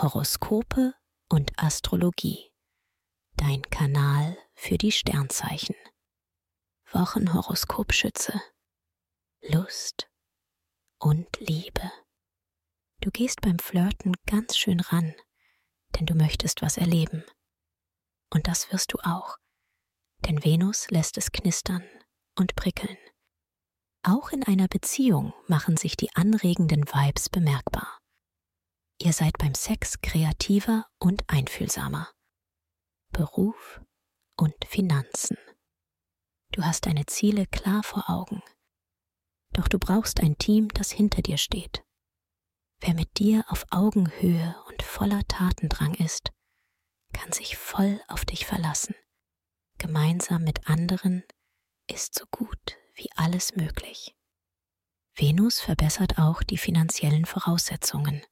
Horoskope und Astrologie. Dein Kanal für die Sternzeichen. Wochenhoroskopschütze. Lust und Liebe. Du gehst beim Flirten ganz schön ran, denn du möchtest was erleben. Und das wirst du auch, denn Venus lässt es knistern und prickeln. Auch in einer Beziehung machen sich die anregenden Vibes bemerkbar. Ihr seid beim Sex kreativer und einfühlsamer. Beruf und Finanzen. Du hast deine Ziele klar vor Augen. Doch du brauchst ein Team, das hinter dir steht. Wer mit dir auf Augenhöhe und voller Tatendrang ist, kann sich voll auf dich verlassen. Gemeinsam mit anderen ist so gut wie alles möglich. Venus verbessert auch die finanziellen Voraussetzungen.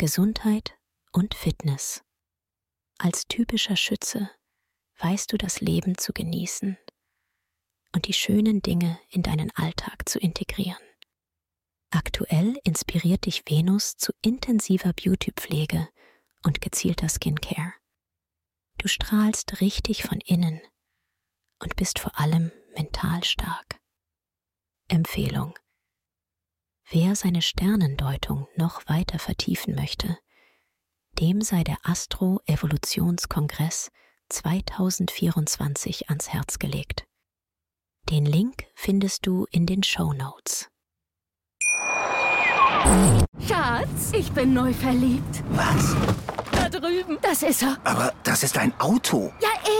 Gesundheit und Fitness. Als typischer Schütze weißt du das Leben zu genießen und die schönen Dinge in deinen Alltag zu integrieren. Aktuell inspiriert dich Venus zu intensiver Beautypflege und gezielter Skincare. Du strahlst richtig von innen und bist vor allem mental stark. Empfehlung. Wer seine Sternendeutung noch weiter vertiefen möchte, dem sei der Astro-Evolutionskongress 2024 ans Herz gelegt. Den Link findest du in den Show Notes. Schatz, ich bin neu verliebt. Was? Da drüben. Das ist er. Aber das ist ein Auto. Ja, eben.